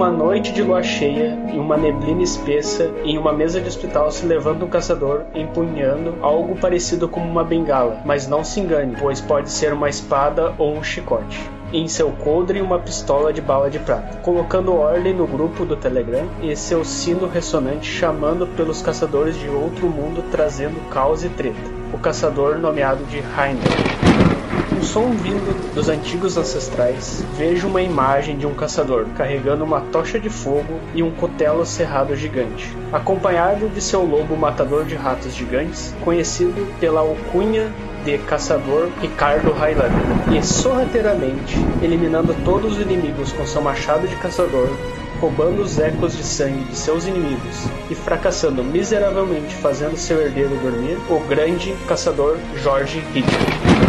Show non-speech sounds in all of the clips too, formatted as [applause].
uma noite de lua cheia, em uma neblina espessa, em uma mesa de hospital se levanta um caçador empunhando algo parecido com uma bengala, mas não se engane, pois pode ser uma espada ou um chicote. Em seu coldre, uma pistola de bala de prata, colocando ordem no grupo do Telegram e seu sino ressonante chamando pelos caçadores de outro mundo trazendo caos e treta. O caçador nomeado de Heiner. Um som vindo dos antigos ancestrais, vejo uma imagem de um caçador carregando uma tocha de fogo e um cutelo cerrado gigante, acompanhado de seu lobo matador de ratos gigantes, conhecido pela alcunha de caçador Ricardo Highlander, e sorrateiramente eliminando todos os inimigos com seu machado de caçador, roubando os ecos de sangue de seus inimigos e fracassando miseravelmente fazendo seu herdeiro dormir, o grande caçador Jorge Hitler.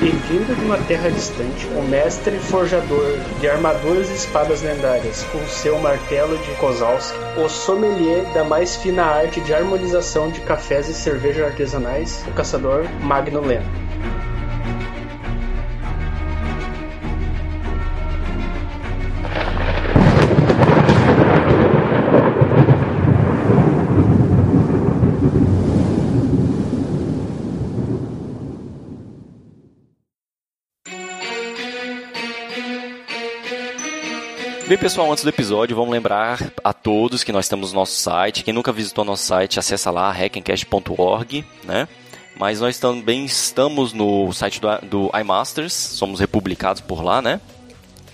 E vindo de uma terra distante, o mestre forjador de armaduras e espadas lendárias, com seu martelo de Kozalski, o sommelier da mais fina arte de harmonização de cafés e cervejas artesanais, o caçador Magno Leno. Bem, pessoal, antes do episódio, vamos lembrar a todos que nós temos nosso site. Quem nunca visitou nosso site, acessa lá, hackencast.org, né? Mas nós também estamos no site do, do iMasters, somos republicados por lá, né?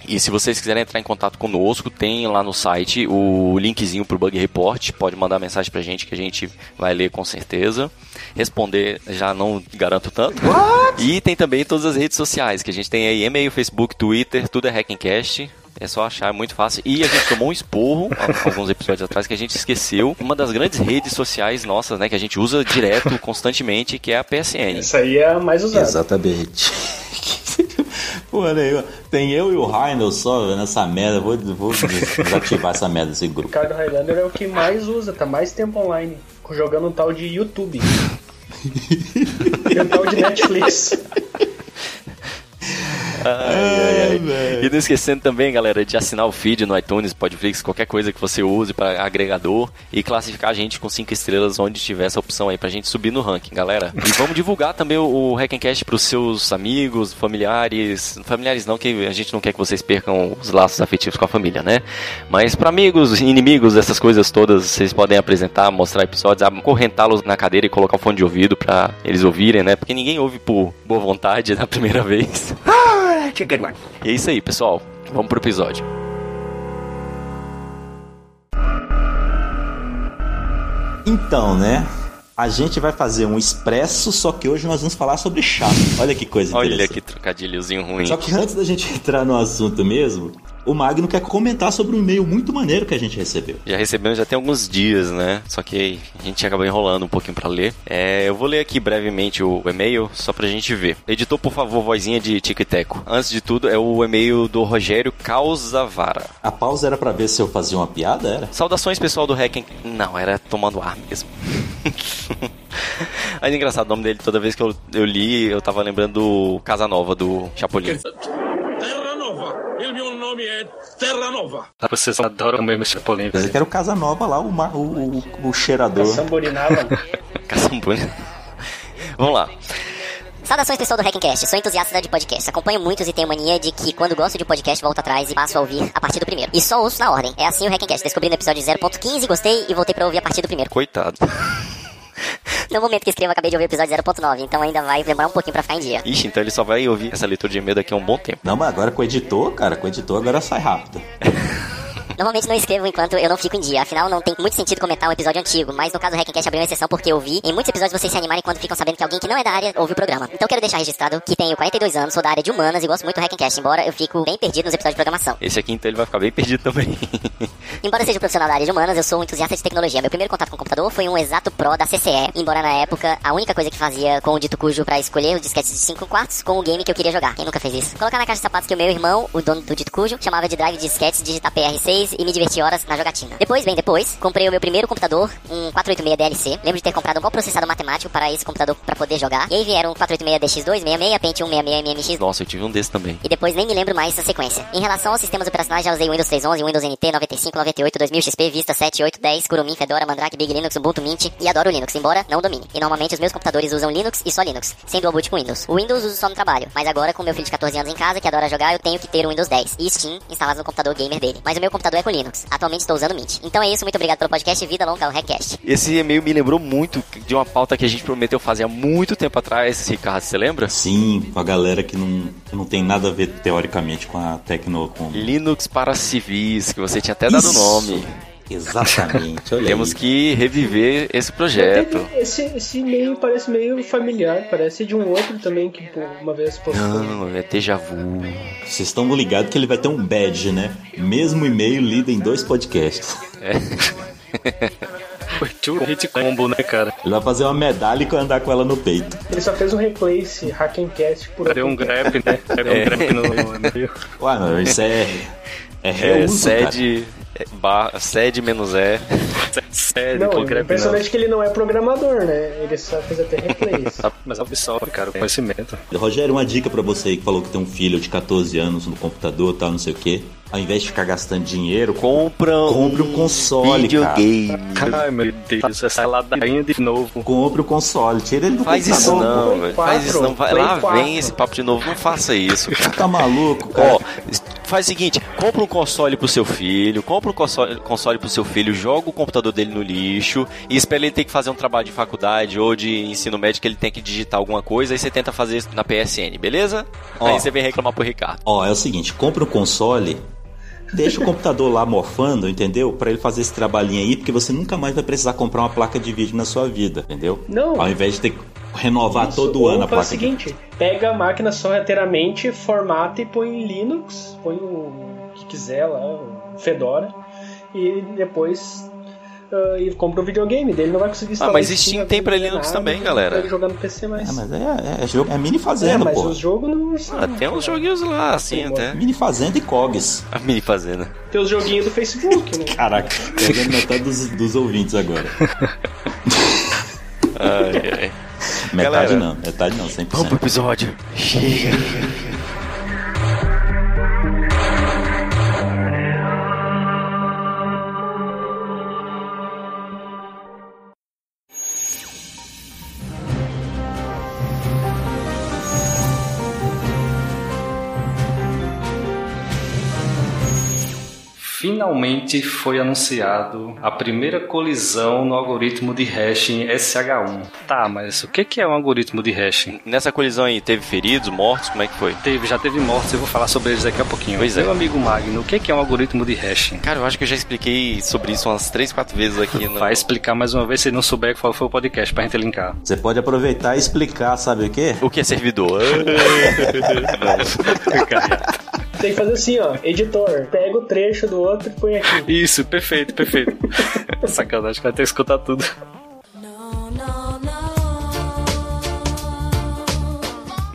E se vocês quiserem entrar em contato conosco, tem lá no site o linkzinho pro Bug Report. Pode mandar mensagem pra gente que a gente vai ler com certeza. Responder já não garanto tanto. What? E tem também todas as redes sociais, que a gente tem aí e-mail, Facebook, Twitter, tudo é Hackencast. É só achar, é muito fácil. E a gente tomou um esporro alguns episódios atrás que a gente esqueceu uma das grandes redes sociais nossas, né? Que a gente usa direto, [laughs] constantemente, que é a PSN. Essa aí é a mais usada. Exatamente. [laughs] Pô, né, tem eu e o Reinald só nessa merda. Vou, vou desativar essa merda desse grupo. Ricardo Highlander é o que mais usa, tá mais tempo online. Jogando um tal de YouTube. [laughs] e um tal de Netflix. Ai, ai, ai. E não esquecendo também, galera, de assinar o feed no iTunes, Podflix, qualquer coisa que você use para agregador e classificar a gente com cinco estrelas onde tiver essa opção aí pra gente subir no ranking, galera. E vamos divulgar também o, o Hackencast pros seus amigos, familiares, familiares não, que a gente não quer que vocês percam os laços afetivos com a família, né? Mas para amigos, inimigos, essas coisas todas, vocês podem apresentar, mostrar episódios, acorrentá-los na cadeira e colocar o fone de ouvido para eles ouvirem, né? Porque ninguém ouve por boa vontade [laughs] na primeira vez. E é isso aí, pessoal. Vamos pro episódio. Então, né? A gente vai fazer um expresso, só que hoje nós vamos falar sobre chá. Olha que coisa Olha que trocadilhozinho ruim. Só que antes da gente entrar no assunto mesmo, o Magno quer comentar sobre um e-mail muito maneiro que a gente recebeu. Já recebemos já tem alguns dias, né? Só que a gente acabou enrolando um pouquinho para ler. É, eu vou ler aqui brevemente o e-mail, só pra gente ver. Editor, por favor, vozinha de tic-teco. Antes de tudo, é o e-mail do Rogério Causavara. A pausa era para ver se eu fazia uma piada, era? Saudações, pessoal do Hacking. Não, era tomando ar mesmo. [laughs] Mas é engraçado, o nome dele, toda vez que eu, eu li, eu tava lembrando do Casanova, do Chapolin. Terra Nova. Il mio nome é Terra Nova. Vocês adoram mesmo Chapolin. Eu quero o Casanova lá, o, o, o, o cheirador. Caçambuna. [laughs] Vamos lá. Saudações pessoal do Hackencast, sou entusiasta de podcast. Acompanho muitos e tenho mania de que quando gosto de podcast volto atrás e passo a ouvir a partir do primeiro. E só ouço na ordem. É assim o Hackencast. Descobri no episódio 0.15, gostei e voltei pra ouvir a partir do primeiro. Coitado. [laughs] No momento que escrevo, acabei de ouvir o episódio 0.9, então ainda vai demorar um pouquinho pra ficar em dia. Ixi, então ele só vai ouvir essa leitura de e-mail daqui a um bom tempo. Não, mas agora com o editor, cara, com o editor agora sai rápido. [laughs] Normalmente não escrevo enquanto eu não fico em dia, afinal não tem muito sentido comentar um episódio antigo, mas no caso do Hackencast abriu uma exceção porque eu vi em muitos episódios vocês se animarem quando ficam sabendo que alguém que não é da área ouve o programa. Então quero deixar registrado que tenho 42 anos, sou da área de humanas e gosto muito do Hackencast, embora eu fico bem perdido nos episódios de programação. Esse aqui então ele vai ficar bem perdido também. [laughs] Embora seja um profissional da área de humanas, eu sou um entusiasta de tecnologia. Meu primeiro contato com o computador foi um exato Pro da CCE, embora na época a única coisa que fazia com o dito cujo pra escolher os disquetes de 5 quartos com o game que eu queria jogar. Quem nunca fez isso? Colocar na caixa de sapatos que o meu irmão, o dono do dito cujo, chamava de drive de disquetes, digitar PR6 e me divertir horas na jogatina. Depois, bem depois, comprei o meu primeiro computador, um 486 DLC. Lembro de ter comprado um bom processador matemático para esse computador para poder jogar. E aí vieram um 486 DX266, Pentium 66 MMX Nossa, eu tive um desse também. e depois nem me lembro mais dessa sequência. Em relação aos sistemas operacionais, já usei Windows 3.11, Windows NT, 95, 98, 2000 XP, Vista 7, 8, 10, Kurumin, Fedora, Mandrake, Big Linux, Ubuntu Mint e adoro Linux, embora não domine. E normalmente os meus computadores usam Linux e só Linux, sem dual boot com Windows. O Windows uso só no trabalho, mas agora com meu filho de 14 anos em casa que adora jogar, eu tenho que ter o Windows 10 e Steam instalados no computador gamer dele. Mas o meu computador é com Linux. Atualmente estou usando Mint. Então é isso, muito obrigado pelo podcast Vida Longa ao Hackcast. Esse e-mail me lembrou muito de uma pauta que a gente prometeu fazer há muito tempo atrás, Ricardo, você lembra? Sim, com a galera que não, que não tem nada a ver teoricamente com a tecno. Com... Linux para civis, que você tinha até dado o Isso. nome. Exatamente, olha Temos aí. que reviver esse projeto. Esse, esse e-mail parece meio familiar, parece de um outro também que pô, uma vez postou. Não, é déjà vu. Vocês estão ligados que ele vai ter um badge, né? Mesmo e-mail lido em dois podcasts. [laughs] Foi tipo hit combo, né, cara? Ele vai fazer uma medalha e andar com ela no peito. Ele só fez um replace, Hackencast por Deu um grep, né? Deu um grep no no meio. Ué, não, isso é. É É, reuso, cara. sede, é, bar, sede menos é. Sério, Não, é grep não. que ele não é programador, né? Ele só fez até replace. [laughs] Mas absorve, cara, o conhecimento. Rogério, uma dica pra você aí que falou que tem um filho de 14 anos no computador tal, não sei o quê. Ao invés de ficar gastando dinheiro, Compra, Compre um console, videogame. Ai, meu Deus, essa ladainha de novo. compre o console. Tira ele do Faz isso não, velho. Faz isso não. Vai, lá 4. vem esse papo de novo. Não faça isso, cara. Tá maluco, cara? Ó, faz o seguinte, compra um console pro seu filho, compra um console, console pro seu filho, joga o computador dele no lixo e espera ele ter que fazer um trabalho de faculdade ou de ensino médio que ele tem que digitar alguma coisa, aí você tenta fazer isso na PSN, beleza? Ó. Aí você vem reclamar pro Ricardo. Ó, é o seguinte, compra o console, deixa o computador lá morfando, entendeu? Pra ele fazer esse trabalhinho aí, porque você nunca mais vai precisar comprar uma placa de vídeo na sua vida, entendeu? Não. Ao invés de ter que renovar Isso, todo ou ano a faz placa o de seguinte, pega a máquina sorrateiramente, formata e põe em Linux, põe o que quiser lá, o Fedora, e depois ah, e compra o videogame dele, não vai conseguir instalar mas em Steam tem pra não Linux nada, também, não galera. Pode jogar no PC mais. Ah, mas é, é, jogo, é mini É, fazenda, mas pô. os jogos não são. Ah, tem uns joguinhos lá, assim, Tem até. Mini fazenda e cogs. A mini fazenda. Tem os joguinhos do Facebook, né? [laughs] Caraca, pegando metade dos, dos ouvintes agora. [laughs] Ai, ai. Metade Galera. não, metade não, 100%. Vamos pro episódio. Chega. Finalmente foi anunciado a primeira colisão no algoritmo de hashing SH1. Tá, mas o que é um algoritmo de hashing? Nessa colisão aí, teve feridos, mortos? Como é que foi? Teve, já teve mortes, eu vou falar sobre eles daqui a pouquinho. Pois é. Meu amigo Magno, o que que é um algoritmo de hashing? Cara, eu acho que eu já expliquei sobre isso umas 3, 4 vezes aqui [laughs] no. Vai explicar mais uma vez, se não souber qual foi o podcast pra gente linkar. Você pode aproveitar e explicar, sabe o quê? O que é servidor? [laughs] [laughs] Tem que fazer assim, ó. Editor, pega o trecho do outro e põe aqui. Isso, perfeito, perfeito. [laughs] Sacanagem, vai ter que escutar tudo.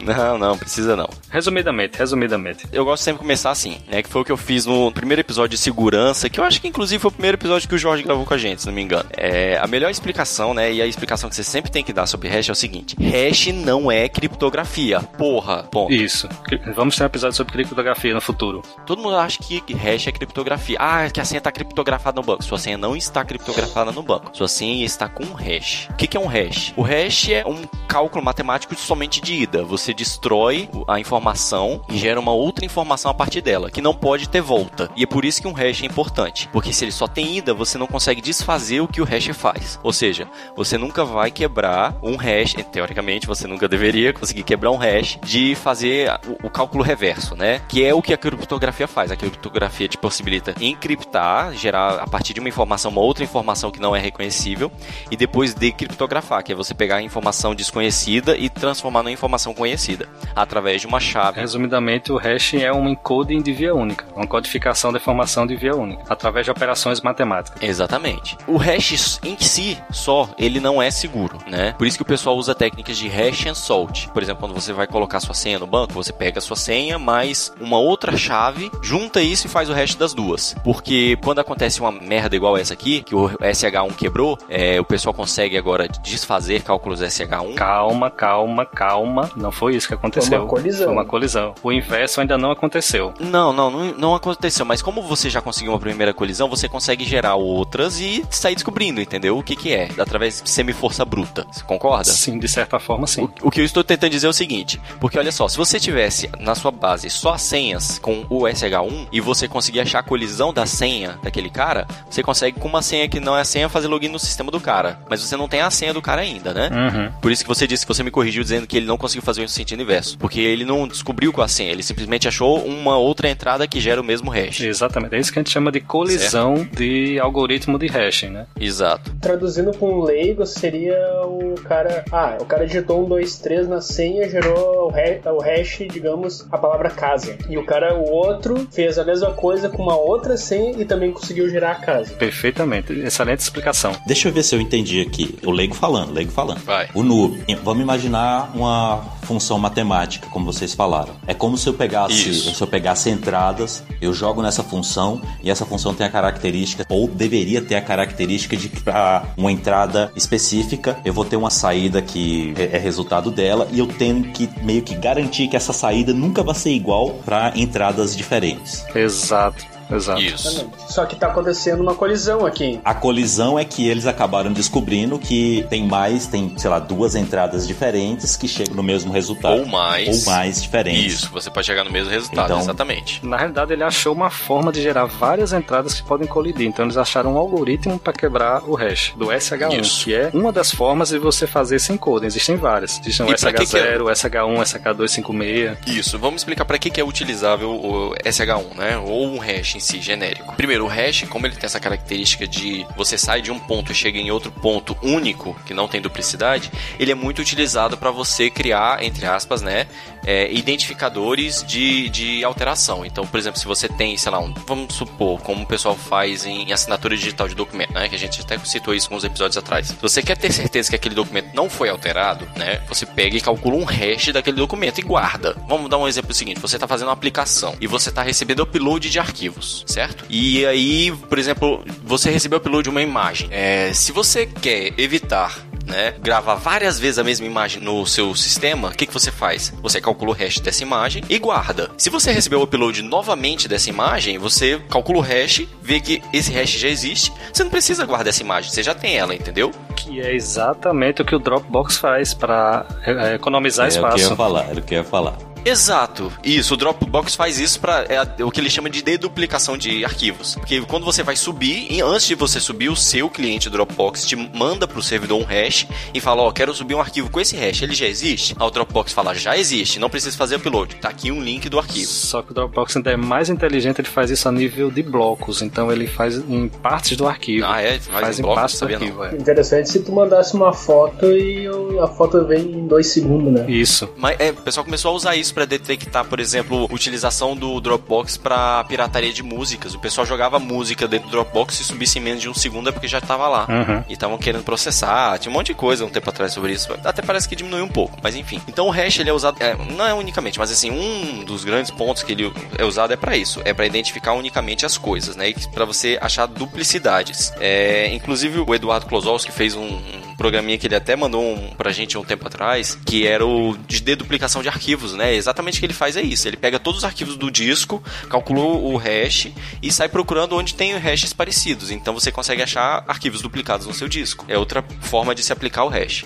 Não, não, precisa não. Resumidamente, resumidamente. Eu gosto sempre de começar assim, né? Que foi o que eu fiz no primeiro episódio de segurança, que eu acho que inclusive foi o primeiro episódio que o Jorge gravou com a gente, se não me engano. É, a melhor explicação, né? E a explicação que você sempre tem que dar sobre hash é o seguinte: hash não é criptografia. Porra, ponto. Isso. Vamos ter um episódio sobre criptografia no futuro. Todo mundo acha que hash é criptografia. Ah, que a senha está criptografada no banco. Sua senha não está criptografada no banco. Sua senha está com um hash. O que, que é um hash? O hash é um cálculo matemático somente de ida. Você destrói a informação e gera uma outra informação a partir dela, que não pode ter volta. E é por isso que um hash é importante, porque se ele só tem ida, você não consegue desfazer o que o hash faz. Ou seja, você nunca vai quebrar um hash, teoricamente você nunca deveria conseguir quebrar um hash de fazer o, cálculo reverso, né? Que é o que a criptografia faz. A criptografia te possibilita encriptar, gerar a partir de uma informação uma outra informação que não é reconhecível e depois decriptografar, que é você pegar a informação desconhecida e transformar numa informação conhecida através de uma chave. Resumidamente, o hash é um encoding de via única, uma codificação da informação de via única, através de operações matemáticas. Exatamente. O hash em si só, ele não é seguro, né? Por isso que o pessoal usa técnicas de hash and salt. Por exemplo, quando você vai colocar sua senha no banco, você pega a sua senha mais uma outra chave, junta isso e faz o hash das duas. Porque quando acontece uma merda igual essa aqui, que o SH1 quebrou, é, o pessoal consegue agora desfazer cálculos SH1. Calma, calma, calma. Não foi isso que aconteceu. Foi uma colisão. Foi uma colisão. O inverso ainda não aconteceu. Não, não, não, não aconteceu. Mas como você já conseguiu uma primeira colisão, você consegue gerar outras e sair descobrindo, entendeu? O que que é, através de semi-força bruta. Você concorda? Sim, de certa forma, sim. O, o que eu estou tentando dizer é o seguinte, porque olha só, se você tivesse na sua base só as senhas com o SH1 e você conseguir achar a colisão da senha daquele cara, você consegue com uma senha que não é a senha fazer login no sistema do cara. Mas você não tem a senha do cara ainda, né? Uhum. Por isso que você disse que você me corrigiu dizendo que ele não conseguiu fazer o sentido inverso. Porque ele não descobriu com a senha, ele simplesmente achou uma outra entrada que gera o mesmo hash. Exatamente. É isso que a gente chama de colisão certo. de algoritmo de hashing, né? Exato. Traduzindo com um leigo, seria o cara. Ah, o cara digitou um, dois, três na senha, gerou o hash, o hash, digamos, a palavra casa. E o cara, o outro, fez a mesma coisa com uma outra senha e também conseguiu gerar a casa. Perfeitamente. Excelente explicação. Deixa eu ver se eu entendi aqui. O leigo falando, o leigo falando. Vai. O noob. Vamos imaginar uma função matemática, como vocês falaram. É como se eu pegasse, Isso. se eu pegasse entradas, eu jogo nessa função e essa função tem a característica ou deveria ter a característica de que para uma entrada específica eu vou ter uma saída que é é resultado dela e eu tenho que meio que garantir que essa saída nunca vai ser igual para entradas diferentes. Exato. Exato. Isso. Só que tá acontecendo uma colisão aqui. A colisão é que eles acabaram descobrindo que tem mais, tem, sei lá, duas entradas diferentes que chegam no mesmo resultado. Ou mais. Ou mais diferentes. Isso, você pode chegar no mesmo resultado, Então- exatamente. Na realidade, ele achou uma forma de gerar várias entradas que podem colidir. Então, eles acharam um algoritmo para quebrar o hash do SH1, Isso. que é uma das formas de você fazer esse encoding. Existem várias. Existem o E pra que que é? SH0, o SH1, o SH256. Isso, vamos explicar para que, que é utilizável o SH1, né? Ou um hash em si, genérico. Primeiro, o hash, como ele tem essa característica de você sai de um ponto e chega em outro ponto único, que não tem duplicidade, ele é muito utilizado para você criar, entre aspas, né? É, identificadores de, de alteração. Então, por exemplo, se você tem, sei lá, um, vamos supor, como o pessoal faz em assinatura digital de documento, né? Que a gente até citou isso uns episódios atrás. Se você quer ter certeza que aquele documento não foi alterado, né? Você pega e calcula um hash daquele documento e guarda. Vamos dar um exemplo seguinte: você está fazendo uma aplicação e você está recebendo upload de arquivos, certo? E aí, por exemplo, você recebeu upload de uma imagem. É, se você quer evitar né, gravar várias vezes a mesma imagem no seu sistema, o que, que você faz? Você calcula o hash dessa imagem e guarda. Se você receber o upload novamente dessa imagem, você calcula o hash, vê que esse hash já existe, você não precisa guardar essa imagem, você já tem ela, entendeu? Que é exatamente o que o Dropbox faz para economizar É o que eu ia espaço. falar, era o que eu ia falar. Exato, isso. O Dropbox faz isso para é, o que ele chama de deduplicação de arquivos. Porque quando você vai subir, e antes de você subir, o seu cliente Dropbox te manda pro servidor um hash e fala: Ó, quero subir um arquivo com esse hash. Ele já existe? Aí o Dropbox fala: Já existe, não precisa fazer upload. Tá aqui um link do arquivo. Só que o Dropbox ainda é mais inteligente, ele faz isso a nível de blocos. Então ele faz em partes do arquivo. Ah, é? Faz, faz em em bloco, partes do arquivo, é. Interessante se tu mandasse uma foto e a foto vem em dois segundos, né? Isso. Mas é, o pessoal começou a usar isso pra detectar, por exemplo, utilização do Dropbox pra pirataria de músicas. O pessoal jogava música dentro do Dropbox e subisse em menos de um segundo é porque já tava lá. Uhum. E estavam querendo processar, tinha um monte de coisa um tempo atrás sobre isso. Até parece que diminuiu um pouco, mas enfim. Então o hash ele é usado, é, não é unicamente, mas assim, um dos grandes pontos que ele é usado é pra isso, é pra identificar unicamente as coisas, né? E pra você achar duplicidades. É, inclusive o Eduardo Klosowski fez um, um programinha que ele até mandou um, pra gente um tempo atrás, que era o de deduplicação de arquivos, né? Exatamente o que ele faz é isso. Ele pega todos os arquivos do disco, calculou o hash e sai procurando onde tem hashes parecidos. Então você consegue achar arquivos duplicados no seu disco. É outra forma de se aplicar o hash.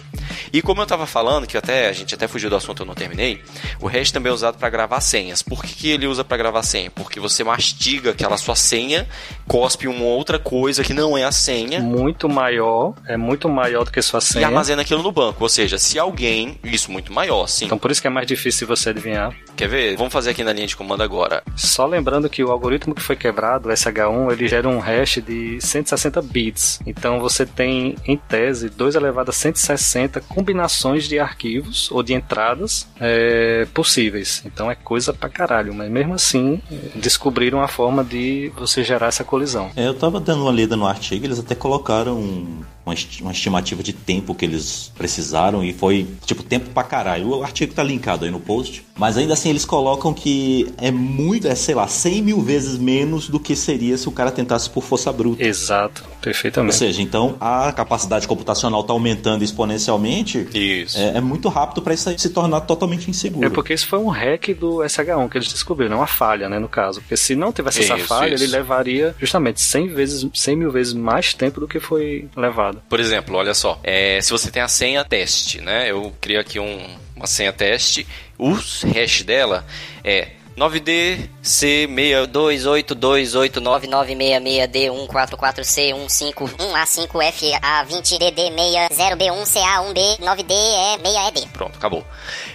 E como eu estava falando, que até a gente até fugiu do assunto, eu não terminei, o hash também é usado para gravar senhas. Por que, que ele usa para gravar senha? Porque você mastiga aquela sua senha, cospe uma outra coisa que não é a senha. Muito maior, é muito maior do que sua senha. E armazena aquilo no banco. Ou seja, se alguém. Isso muito maior, sim. Então por isso que é mais difícil você adivinhar. Quer ver? Vamos fazer aqui na linha de comando agora. Só lembrando que o algoritmo que foi quebrado, o SH1, ele gera um hash de 160 bits. Então você tem, em tese, 2 elevado a 160 combinações de arquivos ou de entradas é, possíveis. Então é coisa pra caralho. Mas mesmo assim, descobriram a forma de você gerar essa colisão. É, eu tava dando uma lida no artigo, eles até colocaram uma, estimativa de tempo que eles precisaram e foi, tipo, tempo pra caralho. O artigo tá linkado aí no post. Mas ainda assim eles colocam que é muito, é, sei lá, 100 mil vezes menos do que seria se o cara tentasse por força bruta. Exato, perfeitamente. Ou seja, então a capacidade computacional tá aumentando exponencialmente. Isso. É, é muito rápido para isso aí se tornar totalmente inseguro. É porque isso foi um hack do SH1 que eles descobriram, uma falha, né, no caso. Porque se não tivesse essa Isso, falha, isso. ele levaria justamente 100 vezes, 100 mil vezes mais tempo do que foi levado. Por exemplo, olha só. é, se você tem a senha teste, né? Eu crio aqui um- uma senha teste. O hash dela é 9D C 62282919966D144C151A5FA20DD60B1CA1B9D é 6ED.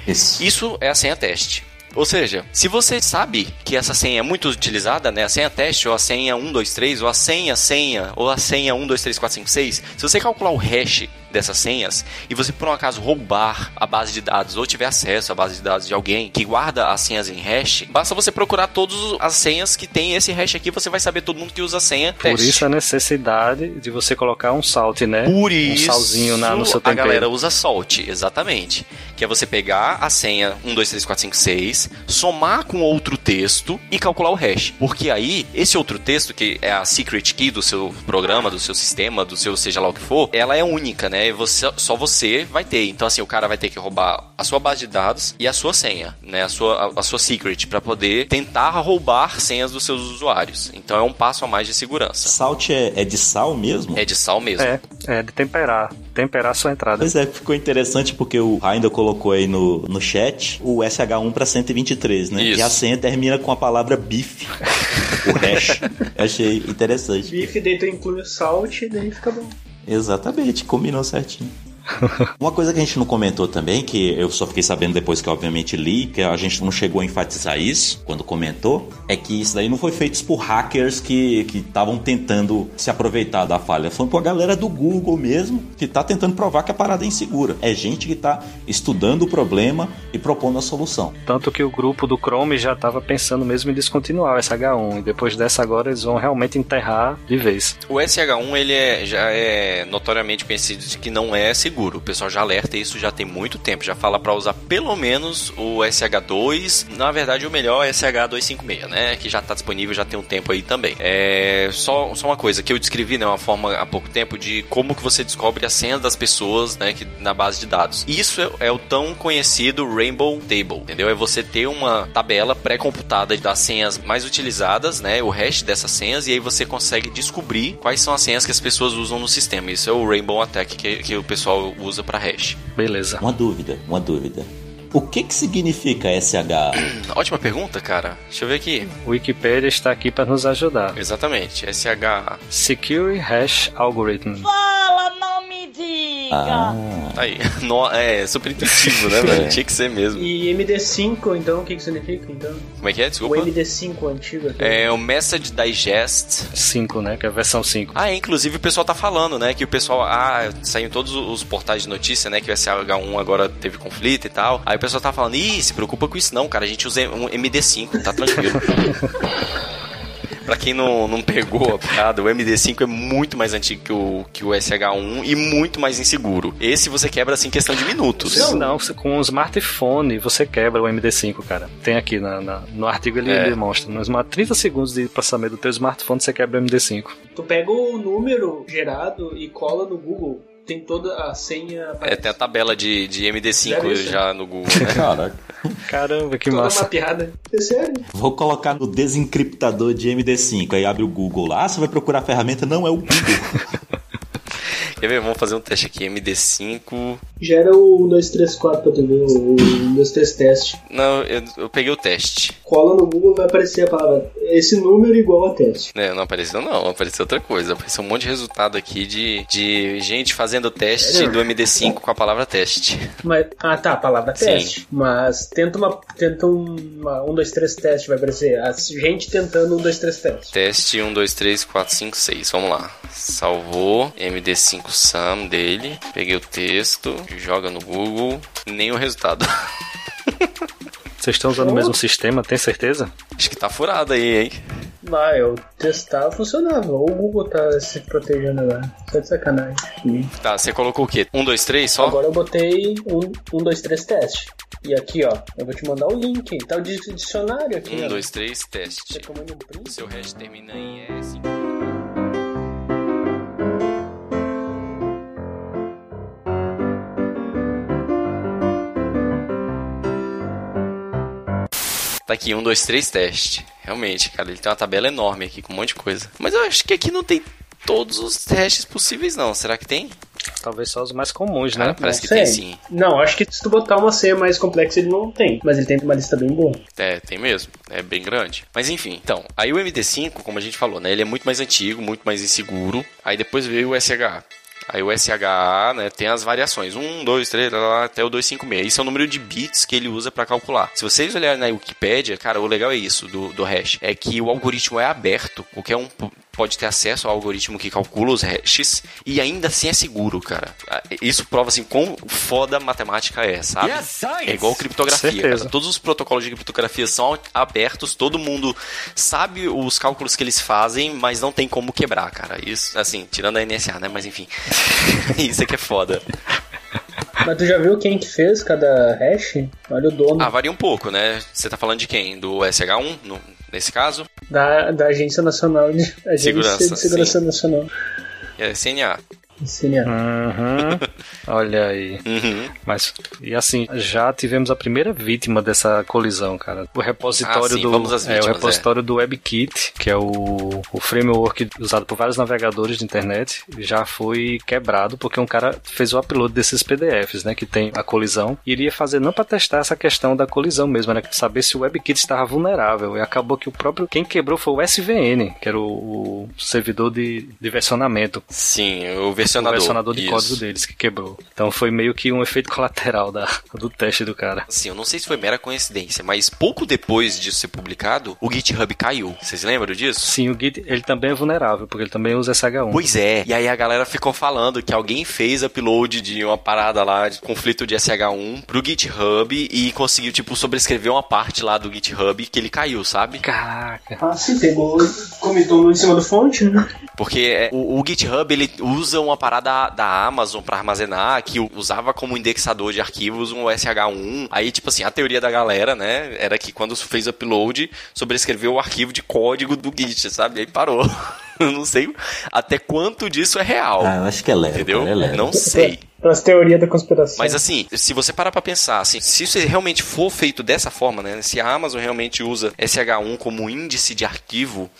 Isso. Isso é a senha teste. Ou seja, se você sabe que essa senha é muito utilizada, né, a senha teste, ou a senha 123, ou a senha senha, ou a senha 123456, se você calcular o hash dessas senhas e você por um acaso roubar a base de dados ou tiver acesso à base de dados de alguém que guarda as senhas em hash, basta você procurar todas as senhas que tem esse hash aqui, você vai saber todo mundo que usa a senha Por teste. isso a necessidade de você colocar um salt, né? Por um isso, salzinho na, no seu a tempero. galera usa salt, exatamente. Que é você pegar a senha 123456, somar com outro texto e calcular o hash. Porque aí, esse outro texto, que é a secret key do seu programa, do seu sistema, do seu seja lá o que for, ela é única, né? E Você, só você vai ter. Então, assim, o cara vai ter que roubar a sua base de dados e a sua senha, né? A sua, a, a sua secret, para poder tentar roubar senhas dos seus usuários. Então, é um passo a mais de segurança. Salt é, é de sal mesmo? É de sal mesmo. É, é de temperar. Temperar a sua entrada. Pois é, ficou interessante porque o Ainda colocou aí no, no chat o SH1 para 123, né? Isso. E a senha termina com a palavra bife. o hash. Eu [laughs] achei interessante. Bife, daí tu inclui o salt e daí fica bom. Exatamente, combinou certinho. Uma coisa que a gente não comentou também, que eu só fiquei sabendo depois que obviamente li, que a gente não chegou a enfatizar isso quando comentou, é que isso daí não foi feito por hackers que estavam tentando se aproveitar da falha. Foi por galera do Google mesmo, que tá tentando provar que a parada é insegura. É gente que tá estudando o problema e propondo a solução. Tanto que o grupo do Chrome já estava pensando mesmo em descontinuar o SH1. E depois dessa agora eles vão realmente enterrar de vez. O SH1 ele é, já é notoriamente conhecido de que não é seguro. O pessoal já alerta isso já tem muito tempo. Já fala para usar pelo menos o SH2. Na verdade, o melhor é SH256, né? Que já está disponível já tem um tempo aí também. É só, só uma coisa que eu descrevi, né? Uma forma há pouco tempo de como que você descobre a senha das pessoas, né? Que, na base de dados. Isso é, é o tão conhecido Rainbow Table, entendeu? É você ter uma tabela pré-computada das senhas mais utilizadas, né? O hash dessas senhas e aí você consegue descobrir quais são as senhas que as pessoas usam no sistema. Isso é o Rainbow Attack que, que o pessoal usa para hash. Beleza. Uma dúvida, uma dúvida. O que que significa SH? [clears throat] Ótima pergunta, cara. Deixa eu ver aqui. O Wikipedia está aqui para nos ajudar. Exatamente. SH. Secure Hash Algorithm. Diga! Ah, Aí. [laughs] No- é super intuitivo, né, [laughs] velho? É. Tinha que ser mesmo. E MD5, então, o que que significa, então? Como é que é? O Desculpa. MD5 antigo aqui. É o Message Digest 5, né? Que é a versão 5. Ah, é, inclusive o pessoal tá falando, né? Que o pessoal. Ah, saiu em todos os portais de notícia, né? Que o SH1 agora teve conflito e tal. Aí o pessoal tá falando, ih, se preocupa com isso não, cara. A gente usa um MD5, tá tranquilo. [laughs] pra quem não, não pegou a piada, o MD5 é muito mais antigo que o, que o SH1 e muito mais inseguro. Esse você quebra assim em questão de minutos. Não, não, com um smartphone você quebra o MD5, cara. Tem aqui na, na- no artigo ele É. demonstra. No smart, 30 segundos de processamento do teu smartphone você quebra o MD5. Tu pega o número gerado e cola no Google. Tem toda a senha. É, tem a tabela de, de MD5 Deve ser. já no Google, [laughs] né? Caraca. Caramba, que toda massa. mapeada. É sério? Vou colocar no desencriptador de MD5. Aí abre o Google lá. Ah, você vai procurar a ferramenta? Não, é o Google. [laughs] Quer ver? Vamos fazer um teste aqui. MD5. Gera o 1, 2, 3, 4 pra tu ver o 1, 2, 3 teste. Não, eu, eu peguei o teste. Cola no Google vai aparecer a palavra esse número igual a teste. É, não apareceu não, apareceu outra coisa. Apareceu um monte de resultado aqui de, de gente fazendo teste Sério? do MD5 com a palavra teste. Mas, ah tá, a palavra Sim. teste. Mas tenta uma. Tenta uma 1, 2, 3 teste, vai aparecer. A gente tentando 1, 2, 3 teste. Teste 1, 2, 3, 4, 5, 6. Vamos lá. Salvou MD5 Sum dele. Peguei o texto, joga no Google. Nem o resultado. [laughs] Vocês estão usando o mesmo sistema, tem certeza? Acho que tá furado aí, hein? Ah, eu testava, funcionava. Ou o Google tá se protegendo agora. Só de sacanagem. Tá, você colocou o quê? 1, 2, 3 só? Agora eu botei 1, 2, 3 teste. E aqui, ó, eu vou te mandar o link. Tá o di- dicionário aqui. 1, ó. 2, 3, Você teste. um? Seu hash termina em S. Tá aqui, 1, 2, 3, teste. Realmente, cara, ele tem uma tabela enorme aqui com um monte de coisa. Mas eu acho que aqui não tem todos os testes possíveis, não. Será que tem? Talvez só os mais comuns, Cara, né? parece Não que tem sei. sim. Não, acho que se tu botar uma senha mais complexa, ele não tem. Mas ele tem uma lista bem boa. É, tem mesmo. É bem grande. Mas enfim, então, aí o MD5, como a gente falou, né? Ele é muito mais antigo, muito mais inseguro. Aí depois veio o SHA. Aí o SHA, né, tem as variações. 1, 2, 3, lá, lá, até o 256. Isso é o número de bits que ele usa para calcular. Se vocês olharem na Wikipédia, cara, o legal é isso do, do hash. É que o algoritmo é aberto. Qualquer um pode ter acesso ao algoritmo que calcula os hashes e ainda assim é seguro, cara. Ah, Isso prova assim quão foda a matemática é, sabe? É igual criptografia. Cara. Todos os protocolos de criptografia são abertos, todo mundo sabe os cálculos que eles fazem, mas não tem como quebrar, cara. Isso, assim, tirando a NSA, né? Mas enfim. [laughs] Isso é que é foda. Mas tu já viu quem que fez cada hash? Olha o dono Ah, varia um pouco, né? Você tá falando de quem? Do SH1, no- nesse caso? da, da Agência Nacional de Agência Segurança, de Segurança Nacional. É CNA. CNA. Uhum. [laughs] Olha aí. Uhum. Mas, e assim, já tivemos a primeira vítima dessa colisão, cara. O repositório Ah, sim, do. vamos às é, o vítimas, repositório do WebKit, que é o, o framework usado por vários navegadores de internet, já foi quebrado porque um cara fez o upload desses PDFs, né? Que tem a colisão. E iria fazer não para testar essa questão da colisão mesmo, né? Saber se o WebKit estava vulnerável. E acabou que o próprio. Quem quebrou foi o SVN, que era o, o servidor de, de versionamento Sim, o o versionador. versionador de Isso. código deles que quebrou. Então foi meio que um efeito colateral da, do teste do cara. Assim, eu não sei se foi mera coincidência, mas pouco depois disso ser publicado, o GitHub caiu. Vocês lembram disso? Sim, o Git ele também é vulnerável, porque ele também usa SH1. Pois é. E aí a galera ficou falando que alguém fez upload de uma parada lá de conflito de SH1 pro GitHub e conseguiu, tipo, sobrescrever uma parte lá do GitHub que ele caiu, sabe? Caraca. Ah, sim, pegou, comitou em cima do fonte, né? Porque é, o, o GitHub ele usa uma parada da Amazon pra armazenar que usava como indexador de arquivos um SH1. Aí, tipo assim, a teoria da galera, né, era que quando fez o upload, sobrescreveu o arquivo de código do Git, sabe? Aí parou. [laughs] Eu não sei até quanto disso é real. Ah, eu acho que é leve. entendeu? é leve. Não sei. Pras teorias da conspiração. Mas assim, se você parar pra pensar, assim, se isso realmente for feito dessa forma, né? Se a Amazon realmente usa SH1 como índice de arquivo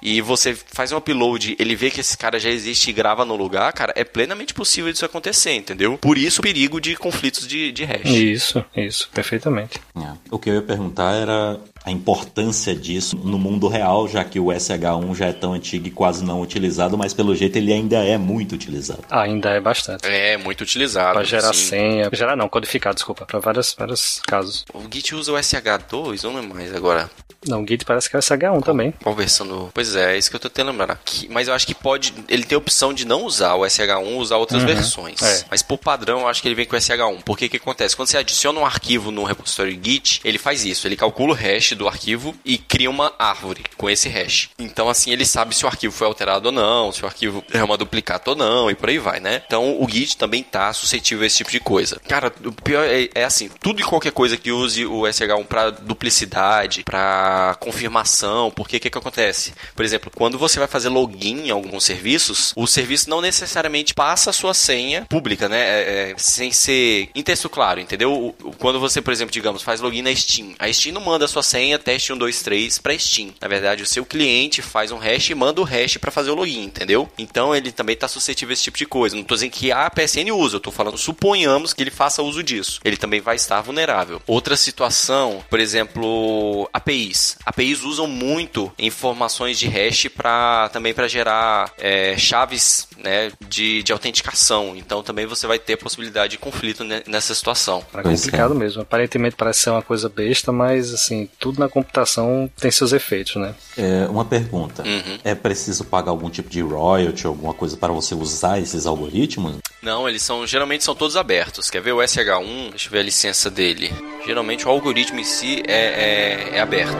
e você faz um upload, ele vê que esse cara já existe e grava no lugar, cara, é plenamente possível disso acontecer, entendeu? Por isso o perigo de conflitos de, de hash. Isso, isso, perfeitamente. É. O que eu ia perguntar era a importância disso no mundo real, já que o SH1 já é tão antigo e quase não utilizado, mas pelo jeito ele ainda é muito utilizado. Ainda é bastante. É, muito utilizado. Pra gerar sim. senha. Gerar não, codificar, desculpa. Pra vários, vários casos. O Git usa o SH2, ou não é mais agora? Não, o Git parece que é o SH1 também. Qual versão do... Pois é, é isso que eu tô tentando lembrar. aqui. Mas eu acho que pode. Ele tem a opção de não usar o SH1, usar outras versões. é. Mas por padrão, eu acho que ele vem com o SH1. Porque o que acontece? Quando você adiciona um arquivo no repositório Git, ele faz isso. Ele calcula o hash do arquivo e cria uma árvore com esse hash. Então, assim, ele sabe se o arquivo foi alterado ou não, se o arquivo é uma duplicata ou não, e por aí vai, né? Então, o Git também tá suscetível a esse tipo de coisa. Cara, o pior é, é assim, tudo e qualquer coisa que use o SH1 pra duplicidade, pra a confirmação, porque o que, que acontece? Por exemplo, quando você vai fazer login em alguns serviços, o serviço não necessariamente passa a sua senha pública, né? É, é, sem ser em texto claro, entendeu? Quando você, por exemplo, digamos, faz login na Steam, a Steam não manda a sua senha teste 123 para Steam. Na verdade, o seu cliente faz um hash e manda o hash para fazer o login, entendeu? Então ele também está suscetível a esse tipo de coisa. Não estou dizendo que a PSN usa, eu estou falando, suponhamos que ele faça uso disso. Ele também vai estar vulnerável. Outra situação, por exemplo, APIs. APIs usam muito informações de hash para também para gerar é, chaves né, de, de autenticação. Então também você vai ter possibilidade de conflito nessa situação. É complicado mesmo. Aparentemente parece ser uma coisa besta, mas assim, tudo na computação tem seus efeitos, né? É, uma pergunta. Uhum. É preciso pagar algum tipo de royalty, alguma coisa para você usar esses algoritmos? Não, eles são geralmente são todos abertos. Quer ver o SH1? Deixa eu ver a licença dele. Geralmente o algoritmo em si é, é, é aberto.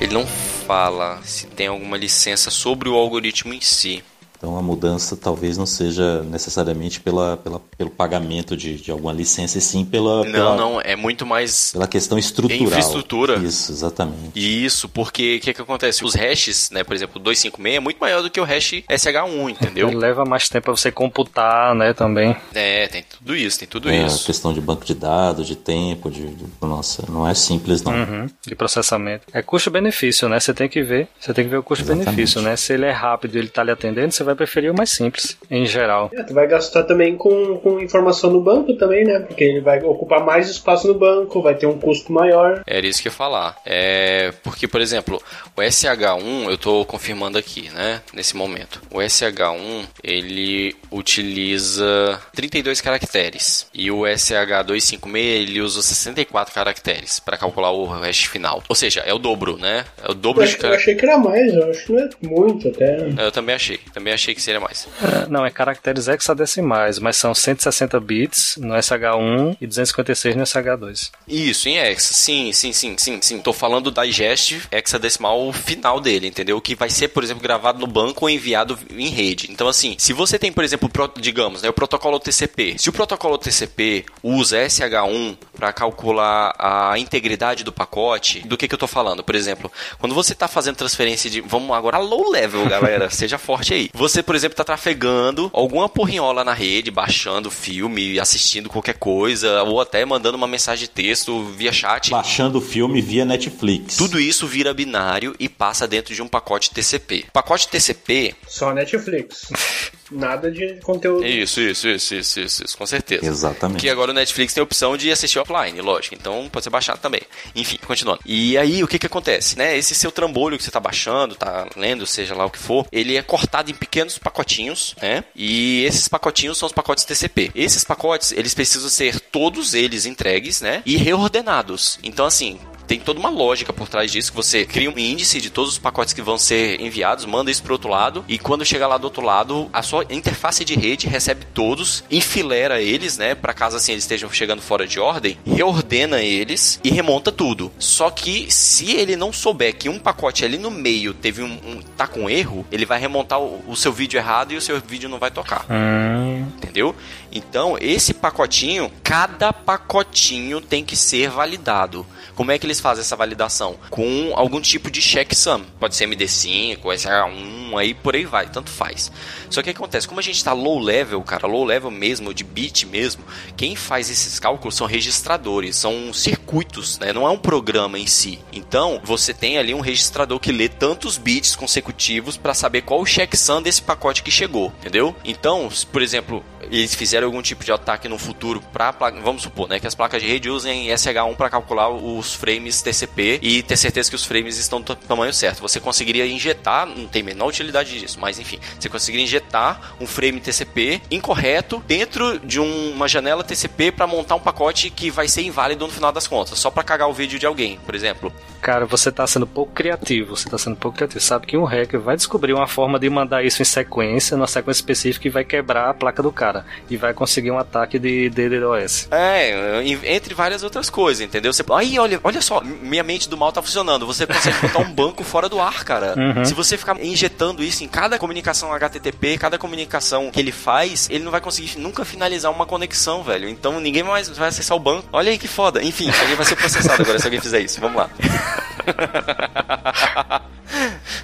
Ele não fala se tem alguma licença sobre o algoritmo em si. Então a mudança talvez não seja necessariamente pela, pela, pelo pagamento de, de alguma licença, e sim pela. Não, pela, não, é muito mais. Pela questão estrutural. Infraestrutura. Isso, exatamente. Isso, porque o que, que acontece? Os hashes, né, por exemplo, 256 é muito maior do que o hash SH1, [laughs] entendeu? Ele leva mais tempo para você computar, né, também. É, tem tudo isso, tem tudo é, isso. questão de banco de dados, de tempo, de. de nossa, não é simples, não. Uhum, de processamento. É custo-benefício, né? Você tem que ver. Você tem que ver o custo-benefício, né? Se ele é rápido e ele tá lhe atendendo, você vai preferir o mais simples, em geral. É, tu vai gastar também com, com informação no banco também, né? Porque ele vai ocupar mais espaço no banco, vai ter um custo maior. Era isso que eu ia falar. É, porque, por exemplo, o SH1, eu estou confirmando aqui, né? Nesse momento. O SH1, ele utiliza 32 caracteres. E o SH256, ele usa 64 caracteres para calcular o hash final. Ou seja, é o dobro, né? É o dobro eu, de Eu achei que era mais, eu acho que não é muito até. Eu também achei. Também achei que seria mais. É, não, é caracteres hexadecimais, mas são 160 bits no SH1 e 256 no SH2. Isso, em hexa. Sim, sim, sim, sim, sim. Tô falando da digest hexadecimal final dele, entendeu? Que vai ser, por exemplo, gravado no banco ou enviado em rede. Então, assim, se você tem, por exemplo, digamos, né, o protocolo TCP. Se o protocolo TCP usa SH1 para calcular a integridade do pacote, do que, que eu tô falando? Por exemplo, quando você tá fazendo transferência de. Vamos agora low level, galera. [laughs] seja forte aí. Você, por exemplo, exemplo, tá trafegando alguma porrinhola na rede, baixando filme, assistindo qualquer coisa, ou até mandando uma mensagem de texto via chat. Baixando filme via Netflix. Tudo isso vira binário e passa dentro de um pacote TCP. Pacote TCP. Só Netflix. [laughs] Nada de conteúdo. Isso, isso, isso, isso, isso, isso, com certeza. Exatamente. Que agora o Netflix tem a opção de assistir offline, lógico. Então pode ser baixado também. Enfim, continuando. E aí, o que que acontece, né? Esse seu trambolho que você tá baixando, tá lendo, seja lá o que for, ele é cortado em pequenos pacotinhos, né? E esses pacotinhos são os pacotes TCP. Esses pacotes, eles precisam ser todos eles entregues, né? E reordenados. Então, assim, tem toda uma lógica por trás disso, que você cria um índice de todos os pacotes que vão ser enviados, manda isso pro outro lado, e quando chega lá do outro lado, a sua interface de rede recebe todos, enfilera eles, né, para caso assim eles estejam chegando fora de ordem, reordena eles e remonta tudo. Só que se ele não souber que um pacote ali no meio teve um, um tá com erro, ele vai remontar o, o, seu vídeo errado e o seu vídeo não vai tocar. Hum. Entendeu? Então, esse pacotinho, cada pacotinho tem que ser validado. Como é que eles fazem essa validação? Com algum tipo de checksum. Pode ser MD5, SH1, aí por aí vai, tanto faz. Só que acontece? Como a gente está low level, cara, low level mesmo, de bit mesmo, quem faz esses cálculos são registradores, são circuitos, né? Não é um programa em si. Então, você tem ali um registrador que lê tantos bits consecutivos para saber qual o checksum desse pacote que chegou, entendeu? Então, por exemplo, eles fizeram algum tipo de ataque no futuro para vamos supor, né, que as placas de rede usem SH1 para calcular os frames TCP e ter certeza que os frames estão do tamanho certo. Você conseguiria injetar, não tem menor utilidade disso, mas enfim, você conseguiria injetar um frame TCP incorreto dentro de um, uma janela TCP para montar um pacote que vai ser inválido no final das contas, só para cagar o vídeo de alguém, por exemplo. Cara, você tá sendo pouco criativo, você tá sendo pouco criativo. Sabe que um hacker vai descobrir uma forma de mandar isso em sequência, numa sequência específica, e vai quebrar a placa do cara. E vai conseguir um ataque de DDoS. É, entre várias outras coisas, entendeu? Você, aí, olha, olha só, minha mente do mal tá funcionando. Você consegue botar um banco [laughs] fora do ar, cara. Uhum. Se você ficar injetando isso em cada comunicação HTTP, cada comunicação que ele faz, ele não vai conseguir nunca finalizar uma conexão, velho. Então ninguém mais vai acessar o banco. Olha aí que foda. Enfim, alguém vai ser processado agora se alguém fizer isso. Vamos lá. [laughs]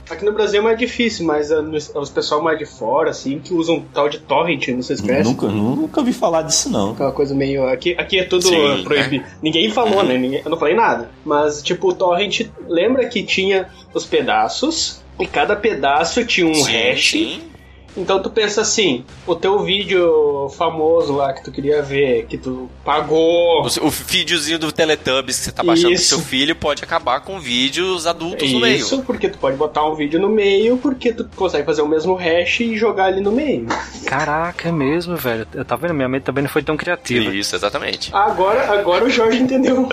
Aqui no Brasil é mais difícil, mas nos- os pessoal mais de fora, assim, que usam tal de torrent, não sei se conhece. Nunca, nunca ouvi falar disso, não. Aquela coisa meio. Aqui, aqui é tudo Sim, uh, proibido. Ninguém falou, né? Ninguém- eu não falei nada. Mas, tipo, o torrent, lembra que tinha os pedaços, e cada pedaço tinha um Sim, hash. sim. Então tu pensa assim, o teu vídeo famoso lá que tu queria ver, que tu pagou. O, o videozinho do Teletubbies que você tá baixando Isso. pro seu filho pode acabar com vídeos adultos no meio. Isso, porque tu pode botar um vídeo no meio, porque tu consegue fazer o mesmo hash e jogar ali no meio. Caraca, é mesmo, velho. Eu tá vendo? Minha mente também não foi tão criativa. Isso, exatamente. Agora, agora o Jorge entendeu.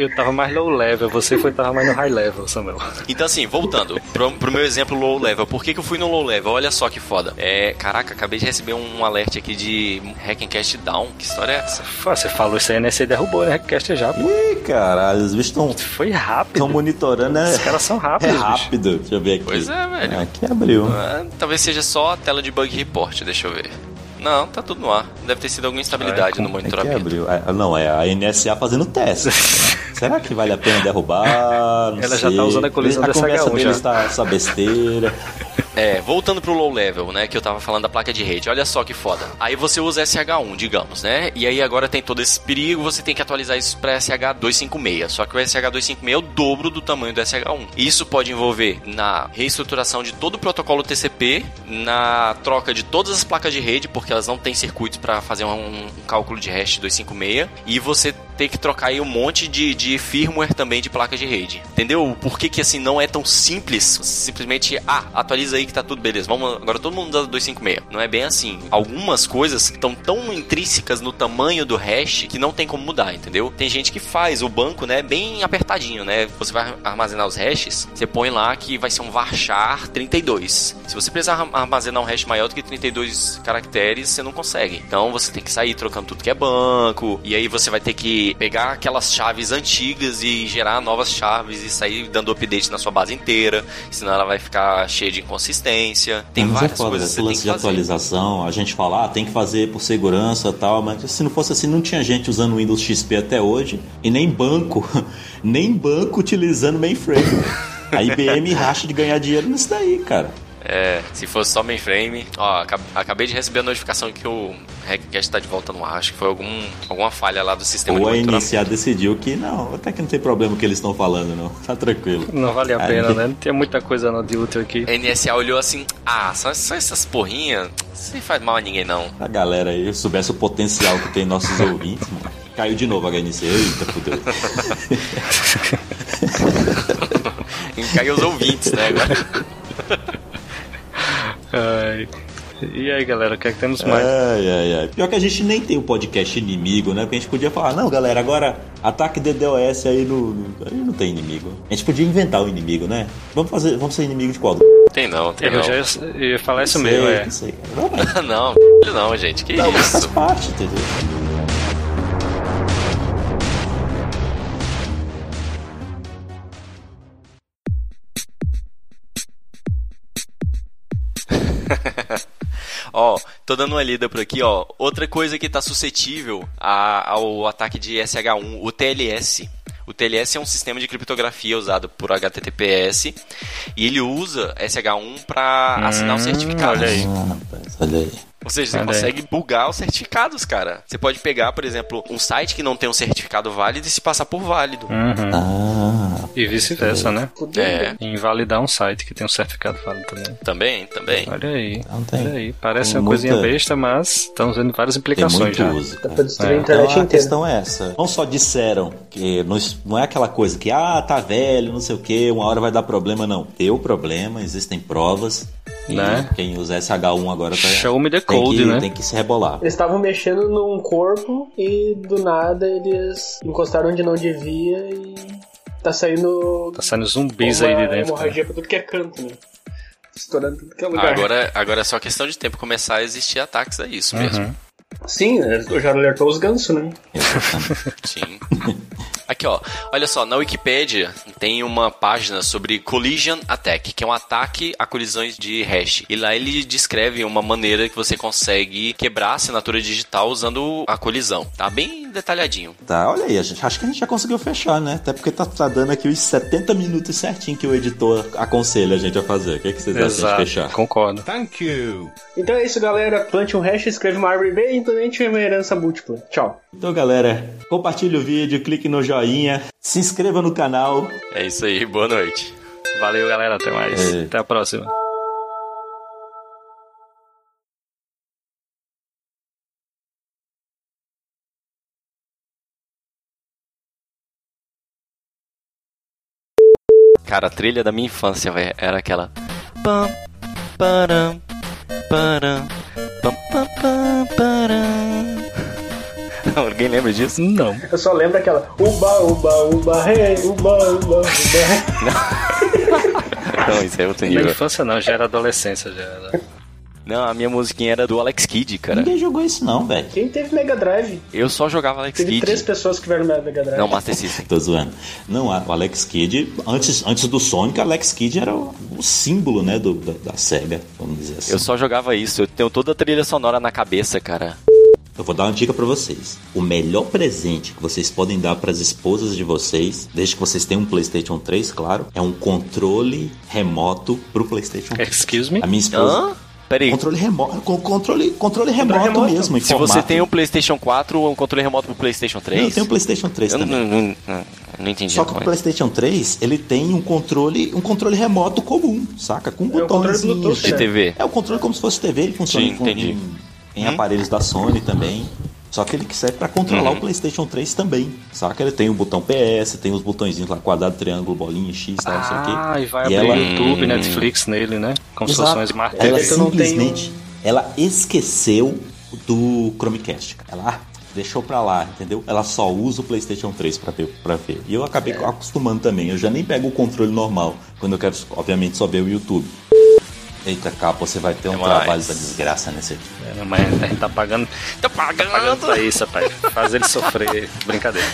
Eu tava mais low level, você foi tava mais no high level, Samuel. Então, assim, voltando pro, pro meu exemplo low level. Por que, que eu fui no low level? Olha só que foda. É, caraca, acabei de receber um alert aqui de Hackencast Down. Que história é essa? Você falou isso aí, né? Você derrubou, né? Hackcast já, pô. Ih, caralho, os bichos estão Foi rápido. monitorando, né? Os caras são É rápidos, bicho. rápido. Deixa eu ver aqui. Pois é, velho. Aqui abriu. Ah, talvez seja só a tela de bug report, deixa eu ver. Não, tá tudo no ar. Deve ter sido alguma instabilidade no Aqui monitoramento. abriu. Ah, não, é a NSA fazendo teste. [laughs] Será que vale a pena derrubar? Não Ela já sei. tá usando a colisão A dessa conversa H1 deles já. tá essa besteira. [laughs] É, voltando pro low level, né, que eu tava falando da placa de rede. Olha só que foda. Aí você usa SH1, digamos, né? E aí agora tem todo esse perigo, você tem que atualizar isso pra SH256. Só que o SH256 é o dobro do tamanho do SH1. Isso pode envolver na reestruturação de todo o protocolo TCP, na troca de todas as placas de rede, porque elas não têm circuitos pra fazer um, um cálculo de hash 256, e você ter que trocar aí um monte de, de firmware também de placas de rede. Entendeu? Por que que assim não é tão simples? Simplesmente, ah, atualiza aí que tá tudo beleza. Vamos, agora todo mundo usa 256. Não é bem assim. Algumas coisas estão tão intrínsecas no tamanho do hash que não tem como mudar, entendeu? Tem gente que faz o banco, né, bem apertadinho, né? Você vai armazenar os hashes, você põe lá que vai ser um varchar 32. Se você precisar arm- armazenar um hash maior do que 32 caracteres, você não consegue. Então você tem que sair trocando tudo que é banco, e aí você vai ter que pegar aquelas chaves antigas e gerar novas chaves e sair dando update na sua base inteira, senão ela vai ficar cheia de inconsistência. Tem Mas é várias foda, coisas que esse lance de atualização, a gente fala, ah, tem que fazer por segurança e tal, mas se não fosse assim, não tinha gente usando Windows XP até hoje, e nem banco, [laughs] nem banco utilizando mainframe. A IBM racha de ganhar dinheiro nisso daí, cara. É, se fosse só mainframe. Ó, acab- acabei de receber a notificação que o Hackcast tá de volta no ar. Acho que foi algum, alguma falha lá do sistema Ou a de monitoramento. NSA decidiu que não, até que não tem problema o que eles estão falando, não. [laughs] Tá tranquilo. Não vale a Aí- pena, né? Não tinha muita coisa não de útil aqui. A NSA olhou assim: ah, só, só essas porrinhas. Isso não faz mal a ninguém, não. A galera aí, se soubesse o potencial que tem nossos [laughs] ouvintes, mano. Caiu de novo a HNC. Eita, fudeu. [laughs] Caiu os ouvintes, né? Agora. Ai. E aí, galera, o que é que temos mais? Ai, ai, ai. Pior que a gente nem tem o podcast inimigo, né? Porque a gente podia falar, não, galera, agora ataque DDoS aí no. no- Aí não tem inimigo. A gente podia inventar o inimigo, né? Vamos fazer. Vamos ser inimigo de qual? Tem não, tem Eu não. já ia, ia falar isso Não mesmo, sei, é. Não sei, [laughs] não, [laughs] não, gente, que não, mas faz isso? parte, entendeu? Ó, tô dando uma lida por aqui, ó. Outra coisa que tá suscetível a- ao ataque de SH1, o TLS. O TLS é um sistema de criptografia usado por HTTPS e ele usa SH1 para assinar os Hum, certificados. olha aí. Rapaz, olha aí. Ou seja, você aí. consegue bugar os certificados, cara. Você pode pegar, por exemplo, um site que não tem um certificado válido e se passar por válido. Uhum. Ah, E vice-versa, né? É, E Invalidar um site que tem um certificado válido também. também, também. Olha aí. Não tem. Olha aí. Parece Tem uma coisinha muita- besta, mas estamos vendo várias tem implicações muito já. uso. Dá pra destruir a É. internet Então a inteira. questão é essa. Não só disseram que não, não é aquela coisa que, ah, tá velho, não sei o que, uma hora vai dar problema, não. Deu problema, existem provas. E Né? quem usa SH1 agora tá. Show me the tem code, que, né? Tem que se rebolar. Eles estavam mexendo num corpo e do nada eles encostaram onde não devia e Tá saindo. Tá saindo zumbis aí de dentro. hemorragia pra tudo que é canto, né? Estourando tudo que é lugar. Agora, agora é só questão de tempo começar a existir ataques, é isso mesmo. Sim, já alertou os gansos, né? [laughs] Sim. Aqui, ó. Olha só, na Wikipedia tem uma página sobre Collision Attack, que é um ataque a colisões de hash. E lá ele descreve uma maneira que você consegue quebrar a assinatura digital usando a colisão. Tá bem detalhadinho. Tá, olha aí, a gente, acho que a gente já conseguiu fechar, né? Até porque tá, tá dando aqui os 70 minutos certinho que o editor aconselha a gente a fazer. O que, é que vocês acham de fechar? concordo. Thank you. Então é isso, galera. Plante um hash, escreve uma árvore bem e implemente uma herança múltipla. Tchau. Então, galera, compartilhe o vídeo, clique no joinha, se inscreva no canal. É isso aí, boa noite. Valeu, galera. Até mais. É. Até a próxima. Cara, a trilha da minha infância, velho, era aquela. Pam, param, param, pam, pam, pam, param. [laughs] Alguém lembra disso? Não. Eu só lembro aquela uba, uba, uba, rei, uba, uba, uba. [laughs] Não, isso é outro Na nível. infância não, já era adolescência, já era. Não, a minha musiquinha era do Alex Kidd, cara. Ninguém jogou isso não, velho. Quem teve Mega Drive? Eu só jogava Alex Teve Kidd. três pessoas que tiveram Mega Drive. Não, Master System. Tô zoando. Não, o Alex Kidd, antes, antes do Sonic, Alex Kidd era o, o símbolo, né, do, da, da SEGA, vamos dizer assim. Eu só jogava isso. Eu tenho toda a trilha sonora na cabeça, cara. Eu vou dar uma dica pra vocês. O melhor presente que vocês podem dar pras esposas de vocês, desde que vocês tenham um PlayStation 3, claro, é um controle remoto pro PlayStation 3. Excuse me? A minha esposa. Hã? Peraí. Controle remoto, controle, controle remoto, remoto. mesmo. em Se você formato- tem um PlayStation 4 ou um controle remoto pro PlayStation 3. Não, eu tenho um PlayStation 3 Eu não, também. não, não, não entendi. Só que o é. PlayStation 3, ele tem um controle, um controle remoto comum, saca? Com É botões de né? TV. É o controle como se fosse TV, ele funciona Sim, com- entendi. em, em aparelhos da Sony também. Só que ele serve pra controlar Uhum. o PlayStation 3 também, saca? Ele tem o botão PS, tem os botõezinhos lá, quadrado, triângulo, bolinha, X, tal, não sei o quê. Ah, e vai E abrir ela- YouTube, Netflix nele, né? Exato. uma Smart Ela tem simplesmente, ela esqueceu do Chromecast, cara. Ela ah, deixou pra lá, entendeu? Ela só usa o PlayStation 3 pra ver, pra ver. E eu acabei acostumando também. Eu já nem pego o controle normal quando eu quero, obviamente, só ver o YouTube. Eita, capa, você vai ter um É trabalho da desgraça nesse aqui. É, Mas a gente tá pagando, Tá tá pagando pagando. pra isso, rapaz. Faz ele sofrer. Brincadeira.